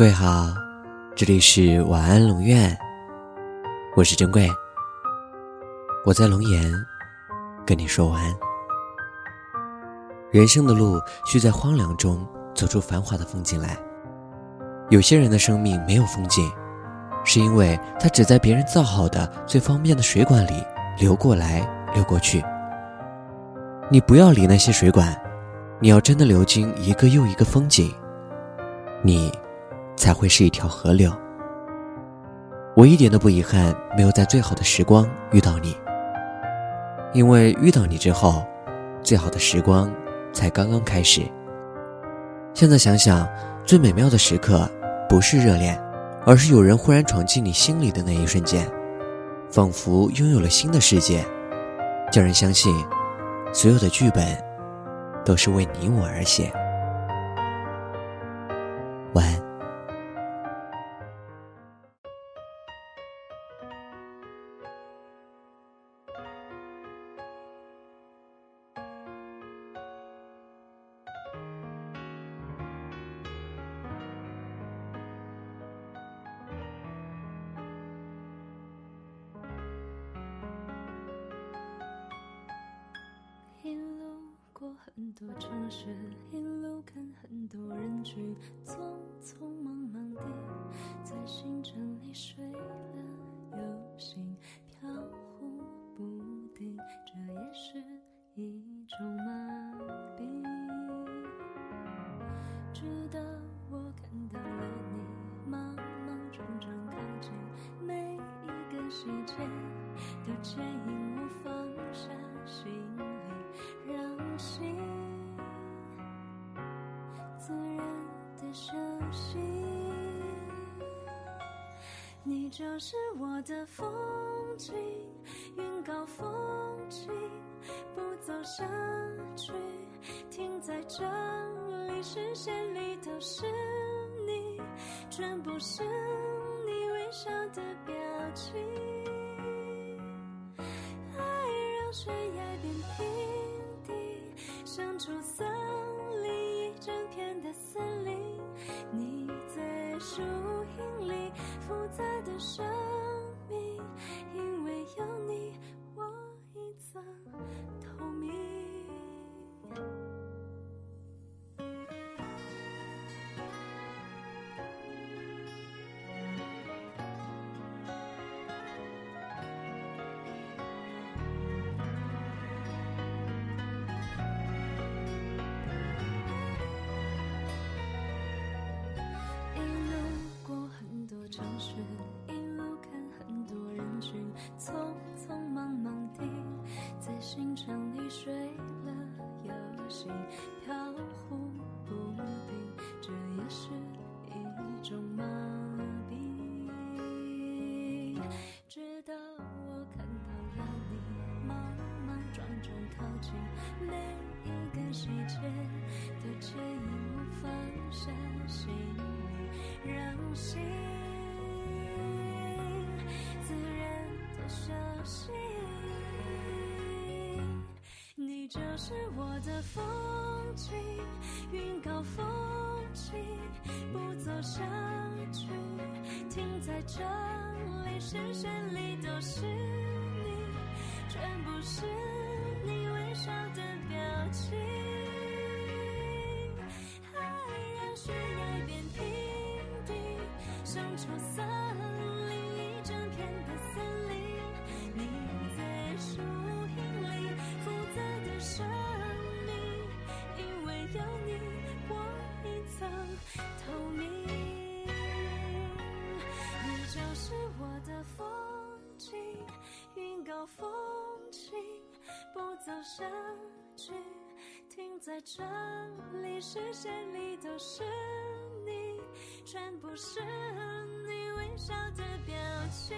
各位好，这里是晚安龙院，我是珍贵，我在龙岩跟你说晚安。人生的路需在荒凉中走出繁华的风景来。有些人的生命没有风景，是因为他只在别人造好的最方便的水管里流过来流过去。你不要理那些水管，你要真的流经一个又一个风景，你。才会是一条河流。我一点都不遗憾没有在最好的时光遇到你，因为遇到你之后，最好的时光才刚刚开始。现在想想，最美妙的时刻不是热恋，而是有人忽然闯进你心里的那一瞬间，仿佛拥有了新的世界，叫人相信，所有的剧本都是为你我而写。晚安。很多城市，一路看很多人群，匆匆忙忙地在行程里睡了又醒，飘忽不定，这也是一种麻痹。直到我看到了你，莽莽撞撞靠近，每一个细节都牵引我放下休息，你就是我的风景，云高风轻，不走下去，停在这里，视线里都是你，全部是你微笑的表情，爱让悬崖变平地，像出森复杂的生个细节都牵引我放下行李，让心自然的休息。你就是我的风景，云高风轻，不走下去，停在这里，视线里都是你，全部是你微笑的透明。你就是我的风景，云高风轻，不走下去，停在这里，视线里都是你，全部是你微笑的表情，